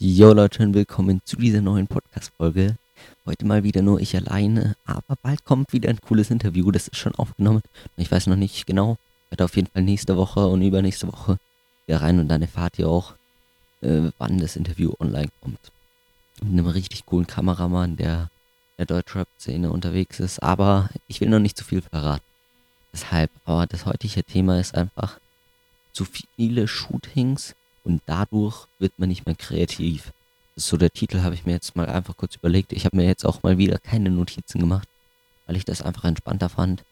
Jo Leute und willkommen zu dieser neuen Podcast-Folge. Heute mal wieder nur ich alleine, aber bald kommt wieder ein cooles Interview, das ist schon aufgenommen. Ich weiß noch nicht genau, werde auf jeden Fall nächste Woche und übernächste Woche wieder rein und dann erfahrt ihr auch, äh, wann das Interview online kommt. Mit einem richtig coolen Kameramann, der der Deutschrap-Szene unterwegs ist, aber ich will noch nicht zu viel verraten. Deshalb, aber das heutige Thema ist einfach zu viele Shootings und dadurch wird man nicht mehr kreativ. Das ist so der Titel, habe ich mir jetzt mal einfach kurz überlegt. Ich habe mir jetzt auch mal wieder keine Notizen gemacht, weil ich das einfach entspannter fand,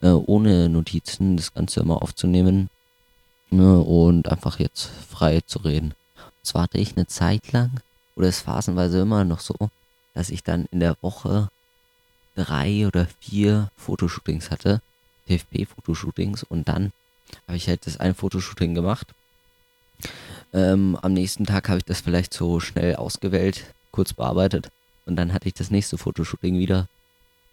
äh, ohne Notizen das Ganze immer aufzunehmen ne, und einfach jetzt frei zu reden. Zwar hatte ich eine Zeit lang, oder es phasenweise immer noch so, dass ich dann in der Woche drei oder vier Fotoshootings hatte, TFP-Fotoshootings und dann habe ich halt das ein Fotoshooting gemacht ähm, am nächsten Tag habe ich das vielleicht so schnell ausgewählt, kurz bearbeitet. Und dann hatte ich das nächste Fotoshooting wieder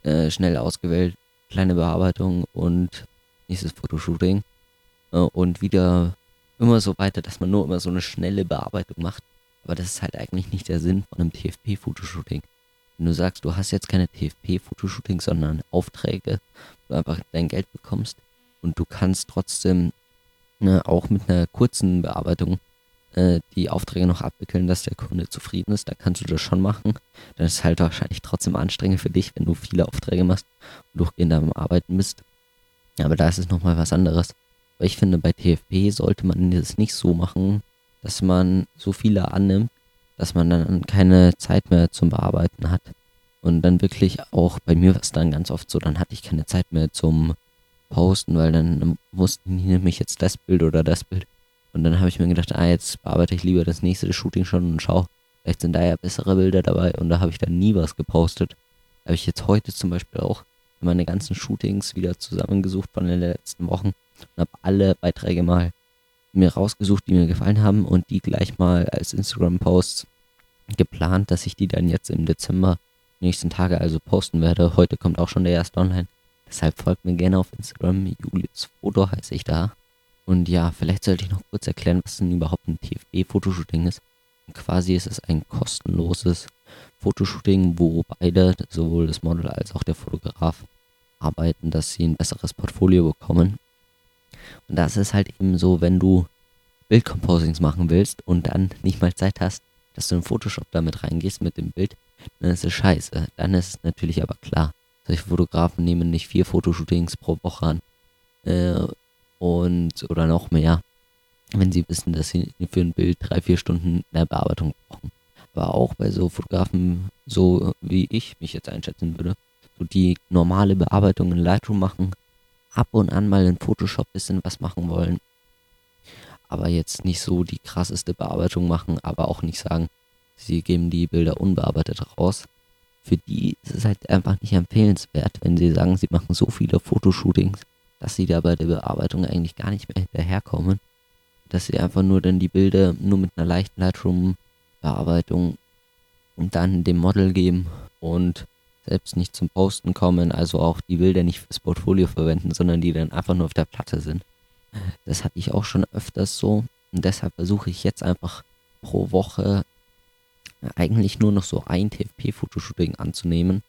äh, schnell ausgewählt, kleine Bearbeitung und nächstes Fotoshooting. Äh, und wieder immer so weiter, dass man nur immer so eine schnelle Bearbeitung macht. Aber das ist halt eigentlich nicht der Sinn von einem TFP-Fotoshooting. Wenn du sagst, du hast jetzt keine TFP-Fotoshootings, sondern Aufträge, wo du einfach dein Geld bekommst und du kannst trotzdem ne, auch mit einer kurzen Bearbeitung äh, die Aufträge noch abwickeln, dass der Kunde zufrieden ist, dann kannst du das schon machen. Dann ist es halt wahrscheinlich trotzdem anstrengend für dich, wenn du viele Aufträge machst und durchgehend am Arbeiten bist. Aber da ist es nochmal was anderes. Aber ich finde, bei TFP sollte man das nicht so machen, dass man so viele annimmt, dass man dann keine Zeit mehr zum Bearbeiten hat. Und dann wirklich auch bei mir war es dann ganz oft so, dann hatte ich keine Zeit mehr zum Posten, weil dann mussten die nämlich jetzt das Bild oder das Bild. Und dann habe ich mir gedacht, ah, jetzt bearbeite ich lieber das nächste Shooting schon und schau, vielleicht sind da ja bessere Bilder dabei und da habe ich dann nie was gepostet. Habe ich jetzt heute zum Beispiel auch meine ganzen Shootings wieder zusammengesucht von den letzten Wochen und habe alle Beiträge mal mir rausgesucht, die mir gefallen haben und die gleich mal als Instagram-Posts geplant, dass ich die dann jetzt im Dezember nächsten Tage also posten werde. Heute kommt auch schon der erste online. Deshalb folgt mir gerne auf Instagram. Julius Foto heiße ich da. Und ja, vielleicht sollte ich noch kurz erklären, was denn überhaupt ein TFB-Fotoshooting ist. Quasi ist es ein kostenloses Fotoshooting, wo beide, sowohl das Model als auch der Fotograf, arbeiten, dass sie ein besseres Portfolio bekommen. Und das ist halt eben so, wenn du Bildcomposings machen willst und dann nicht mal Zeit hast, dass du in Photoshop damit reingehst mit dem Bild, dann ist es scheiße. Dann ist es natürlich aber klar. Solche Fotografen nehmen nicht vier Fotoshootings pro Woche an. Äh, und oder noch mehr, wenn sie wissen, dass sie für ein Bild drei, vier Stunden mehr Bearbeitung brauchen. Aber auch bei so Fotografen, so wie ich mich jetzt einschätzen würde, so die normale Bearbeitung in Lightroom machen, ab und an mal in Photoshop bisschen was machen wollen, aber jetzt nicht so die krasseste Bearbeitung machen, aber auch nicht sagen, sie geben die Bilder unbearbeitet raus. Für die ist es halt einfach nicht empfehlenswert, wenn sie sagen, sie machen so viele Fotoshootings, dass sie da bei der Bearbeitung eigentlich gar nicht mehr hinterherkommen. Dass sie einfach nur dann die Bilder nur mit einer leichten Lightroom-Bearbeitung dann dem Model geben und selbst nicht zum Posten kommen, also auch die Bilder nicht fürs Portfolio verwenden, sondern die dann einfach nur auf der Platte sind. Das hatte ich auch schon öfters so und deshalb versuche ich jetzt einfach pro Woche eigentlich nur noch so ein TFP-Fotoshooting anzunehmen,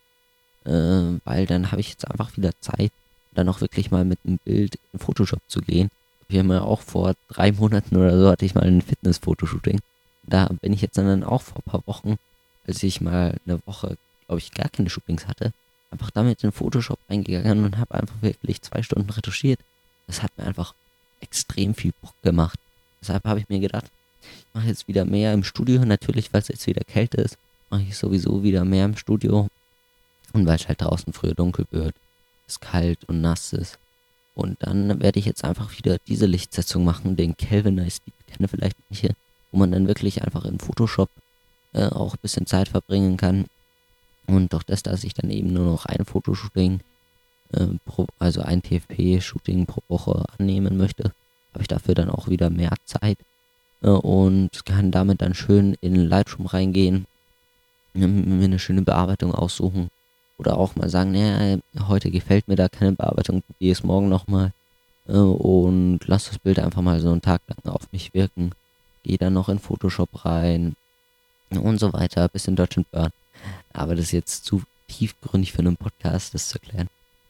äh, weil dann habe ich jetzt einfach wieder Zeit, dann auch wirklich mal mit einem Bild in Photoshop zu gehen. Wir haben ja auch vor drei Monaten oder so hatte ich mal ein Fitness-Fotoshooting. Da bin ich jetzt dann auch vor ein paar Wochen, als ich mal eine Woche, glaube ich, gar keine Shootings hatte, einfach damit in Photoshop eingegangen und habe einfach wirklich zwei Stunden retuschiert. Das hat mir einfach extrem viel Bock gemacht. Deshalb habe ich mir gedacht, ich mache jetzt wieder mehr im Studio. Natürlich, weil es jetzt wieder Kälte ist, mache ich sowieso wieder mehr im Studio. Und weil es halt draußen früher dunkel wird es kalt und nass ist. Und dann werde ich jetzt einfach wieder diese Lichtsetzung machen, den Kelvin Nice, die kenne vielleicht nicht hier, wo man dann wirklich einfach in Photoshop äh, auch ein bisschen Zeit verbringen kann. Und durch das, dass ich dann eben nur noch ein Fotoshooting, äh, pro, also ein TFP-Shooting pro Woche annehmen möchte, habe ich dafür dann auch wieder mehr Zeit und kann damit dann schön in Lightroom reingehen, mir eine schöne Bearbeitung aussuchen oder auch mal sagen, naja, heute gefällt mir da keine Bearbeitung, probiere es morgen nochmal. Äh, und lass das Bild einfach mal so einen Tag lang auf mich wirken. Gehe dann noch in Photoshop rein. und so weiter, bis in Deutschland Burn. Aber das ist jetzt zu tiefgründig für einen Podcast, das zu erklären.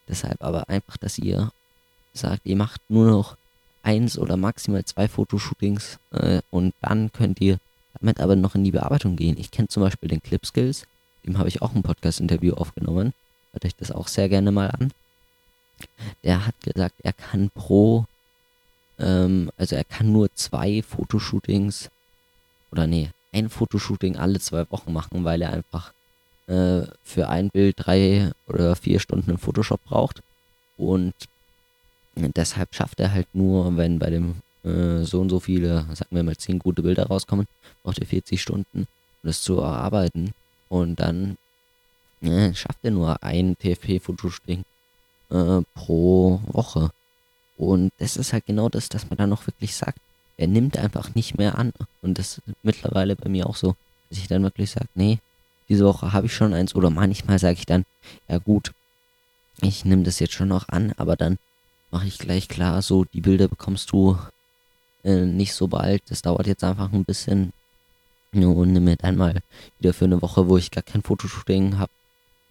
Deshalb aber einfach, dass ihr sagt, ihr macht nur noch eins oder maximal zwei Fotoshootings äh, und dann könnt ihr damit aber noch in die Bearbeitung gehen. Ich kenne zum Beispiel den Clip Skills, dem habe ich auch ein Podcast-Interview aufgenommen. Hört euch das auch sehr gerne mal an. Der hat gesagt, er kann pro, ähm, also er kann nur zwei Fotoshootings oder nee, ein Fotoshooting alle zwei Wochen machen, weil er einfach äh, für ein Bild drei oder vier Stunden in Photoshop braucht. Und deshalb schafft er halt nur, wenn bei dem äh, so und so viele, sagen wir mal, zehn gute Bilder rauskommen, braucht er 40 Stunden, um das zu erarbeiten. Und dann äh, schafft er nur ein TFP-Fotoshooting äh, pro Woche. Und das ist halt genau das, dass man dann noch wirklich sagt, er nimmt einfach nicht mehr an. Und das ist mittlerweile bei mir auch so, dass ich dann wirklich sage, nee, diese Woche habe ich schon eins. Oder manchmal sage ich dann, ja gut, ich nehme das jetzt schon noch an, aber dann mache ich gleich klar, so die Bilder bekommst du äh, nicht so bald. Das dauert jetzt einfach ein bisschen. Und nehme mir dann mal wieder für eine Woche, wo ich gar kein Fotoshooting habe,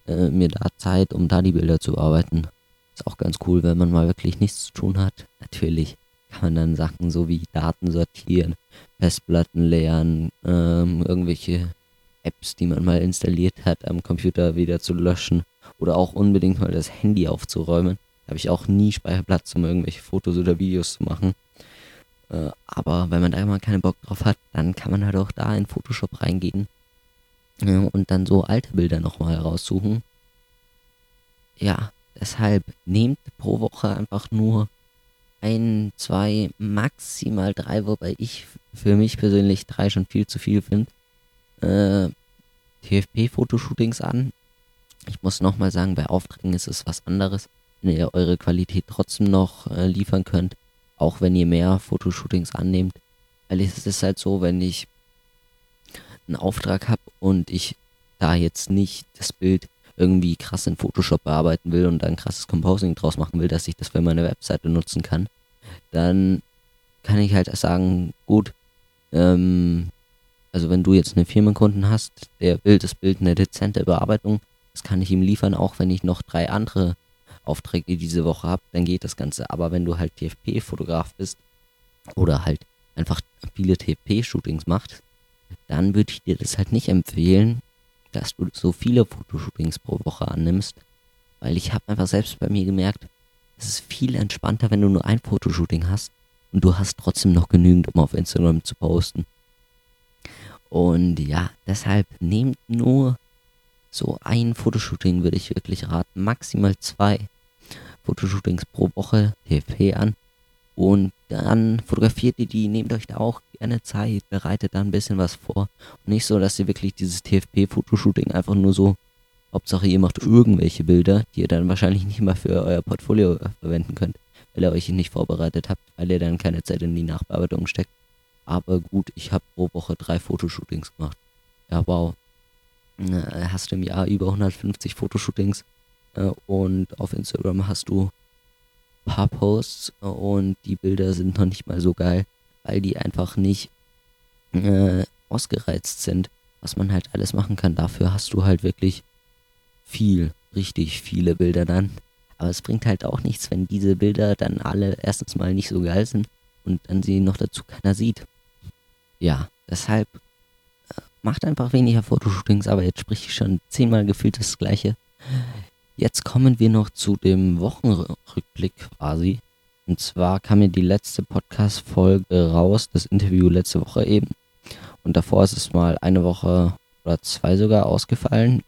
äh, mir da Zeit, um da die Bilder zu bearbeiten. Ist auch ganz cool, wenn man mal wirklich nichts zu tun hat. Natürlich kann man dann Sachen so wie Daten sortieren, Festplatten leeren, ähm, irgendwelche Apps, die man mal installiert hat, am Computer wieder zu löschen oder auch unbedingt mal das Handy aufzuräumen. Habe ich auch nie Speicherplatz, um irgendwelche Fotos oder Videos zu machen. Äh, aber wenn man da mal keinen Bock drauf hat, dann kann man halt auch da in Photoshop reingehen äh, und dann so alte Bilder nochmal raussuchen. Ja, deshalb nehmt pro Woche einfach nur ein, zwei, maximal drei, wobei ich für mich persönlich drei schon viel zu viel finde äh, TFP-Fotoshootings an. Ich muss nochmal sagen, bei Aufträgen ist es was anderes, ihr eure Qualität trotzdem noch äh, liefern könnt, auch wenn ihr mehr Fotoshootings annehmt. Weil es ist halt so, wenn ich einen Auftrag habe und ich da jetzt nicht das Bild irgendwie krass in Photoshop bearbeiten will und dann krasses Composing draus machen will, dass ich das für meine Webseite nutzen kann, dann kann ich halt sagen, gut, ähm, also wenn du jetzt einen Firmenkunden hast, der will das Bild eine dezente Bearbeitung, das kann ich ihm liefern, auch wenn ich noch drei andere Aufträge diese Woche habe, dann geht das Ganze. Aber wenn du halt TFP-Fotograf bist oder halt einfach viele TFP-Shootings machst, dann würde ich dir das halt nicht empfehlen, dass du so viele Fotoshootings pro Woche annimmst, weil ich habe einfach selbst bei mir gemerkt, es ist viel entspannter, wenn du nur ein Fotoshooting hast und du hast trotzdem noch genügend, um auf Instagram zu posten. Und ja, deshalb nehmt nur so ein Fotoshooting, würde ich wirklich raten. Maximal zwei Fotoshootings pro Woche, TFP an. Und dann fotografiert ihr die, nehmt euch da auch gerne Zeit, bereitet da ein bisschen was vor. Und nicht so, dass ihr wirklich dieses TFP-Fotoshooting einfach nur so, Hauptsache ihr macht irgendwelche Bilder, die ihr dann wahrscheinlich nicht mal für euer Portfolio verwenden könnt, weil ihr euch nicht vorbereitet habt, weil ihr dann keine Zeit in die Nachbearbeitung steckt. Aber gut, ich habe pro Woche drei Fotoshootings gemacht. Ja, wow. Äh, hast du im Jahr über 150 Fotoshootings äh, und auf Instagram hast du ein paar Posts und die Bilder sind noch nicht mal so geil, weil die einfach nicht äh, ausgereizt sind, was man halt alles machen kann. Dafür hast du halt wirklich viel, richtig viele Bilder dann. Aber es bringt halt auch nichts, wenn diese Bilder dann alle erstens mal nicht so geil sind und dann sie noch dazu keiner sieht ja, deshalb äh, macht einfach weniger Fotoshootings, aber jetzt spreche ich schon zehnmal gefühlt das Gleiche. Jetzt kommen wir noch zu dem Wochenrückblick quasi. Und zwar kam mir die letzte Podcast-Folge raus, das Interview letzte Woche eben. Und davor ist es mal eine Woche oder zwei sogar ausgefallen.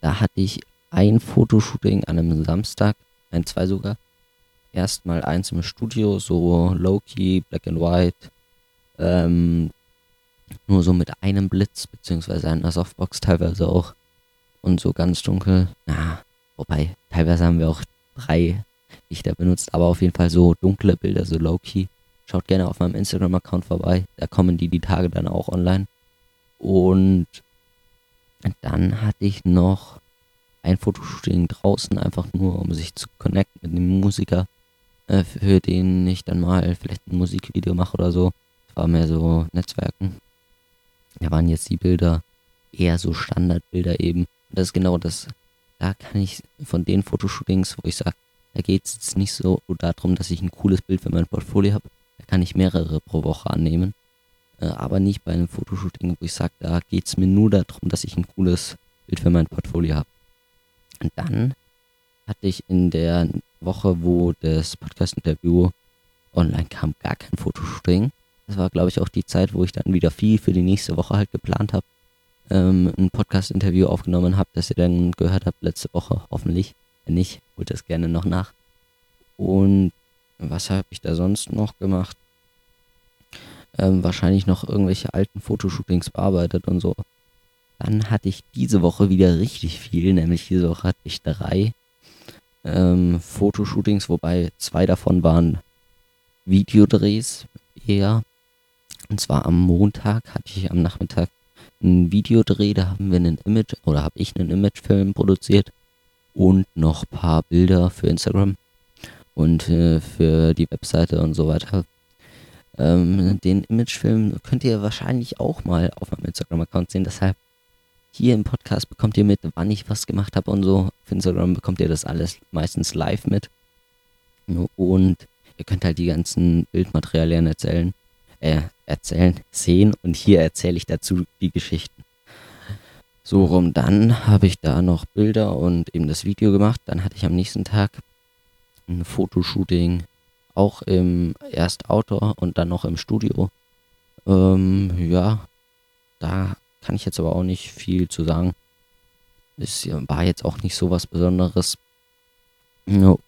Da hatte ich ein Fotoshooting an einem Samstag, ein, zwei sogar. Erstmal eins im Studio, so low-key, black and white, ähm, nur so mit einem Blitz, beziehungsweise einer Softbox teilweise auch. Und so ganz dunkel. Na, wobei, teilweise haben wir auch drei Lichter benutzt, aber auf jeden Fall so dunkle Bilder, so low-key. Schaut gerne auf meinem Instagram-Account vorbei. Da kommen die die Tage dann auch online. Und dann hatte ich noch ein Fotoshooting draußen, einfach nur um sich zu connecten mit dem Musiker, äh, für den ich dann mal vielleicht ein Musikvideo mache oder so war mehr so Netzwerken. Da waren jetzt die Bilder eher so Standardbilder eben. Das ist genau das. Da kann ich von den Fotoshootings, wo ich sage, da geht es jetzt nicht so darum, dass ich ein cooles Bild für mein Portfolio habe. Da kann ich mehrere pro Woche annehmen. Äh, aber nicht bei einem Fotoshooting, wo ich sage, da geht es mir nur darum, dass ich ein cooles Bild für mein Portfolio habe. Und dann hatte ich in der Woche, wo das Podcast-Interview online kam, gar kein Fotoshooting. Das war, glaube ich, auch die Zeit, wo ich dann wieder viel für die nächste Woche halt geplant habe. Ähm, ein Podcast-Interview aufgenommen habe, das ihr dann gehört habt letzte Woche, hoffentlich. Wenn nicht, holt das gerne noch nach. Und was habe ich da sonst noch gemacht? Ähm, wahrscheinlich noch irgendwelche alten Fotoshootings bearbeitet und so. Dann hatte ich diese Woche wieder richtig viel, nämlich diese Woche hatte ich drei ähm, Fotoshootings, wobei zwei davon waren Videodrehs eher. Und zwar am Montag hatte ich am Nachmittag einen Videodreh, da haben wir einen Image oder habe ich einen Imagefilm produziert und noch ein paar Bilder für Instagram und äh, für die Webseite und so weiter. Ähm, den Imagefilm könnt ihr wahrscheinlich auch mal auf meinem Instagram-Account sehen. Deshalb hier im Podcast bekommt ihr mit, wann ich was gemacht habe und so. Auf Instagram bekommt ihr das alles meistens live mit. Und ihr könnt halt die ganzen Bildmaterialien erzählen, äh, erzählen, sehen und hier erzähle ich dazu die Geschichten. So rum, dann habe ich da noch Bilder und eben das Video gemacht. Dann hatte ich am nächsten Tag ein Fotoshooting, auch im erst Outdoor und dann noch im Studio. Ähm, ja, da kann ich jetzt aber auch nicht viel zu sagen. Es war jetzt auch nicht so was Besonderes.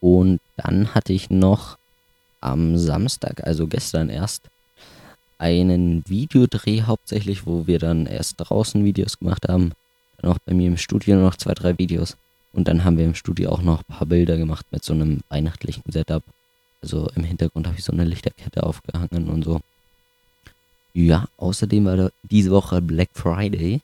Und dann hatte ich noch am Samstag, also gestern erst, einen Videodreh hauptsächlich, wo wir dann erst draußen Videos gemacht haben. Dann auch bei mir im Studio noch zwei, drei Videos. Und dann haben wir im Studio auch noch ein paar Bilder gemacht mit so einem weihnachtlichen Setup. Also im Hintergrund habe ich so eine Lichterkette aufgehangen und so. Ja, außerdem war da diese Woche Black Friday.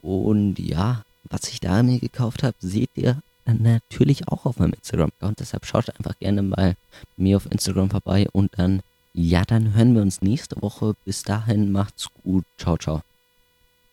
Und ja, was ich da mir gekauft habe, seht ihr natürlich auch auf meinem Instagram-Account. Deshalb schaut einfach gerne mal mir auf Instagram vorbei. Und dann, ja, dann hören wir uns nächste Woche. Bis dahin, macht's gut. Ciao, ciao.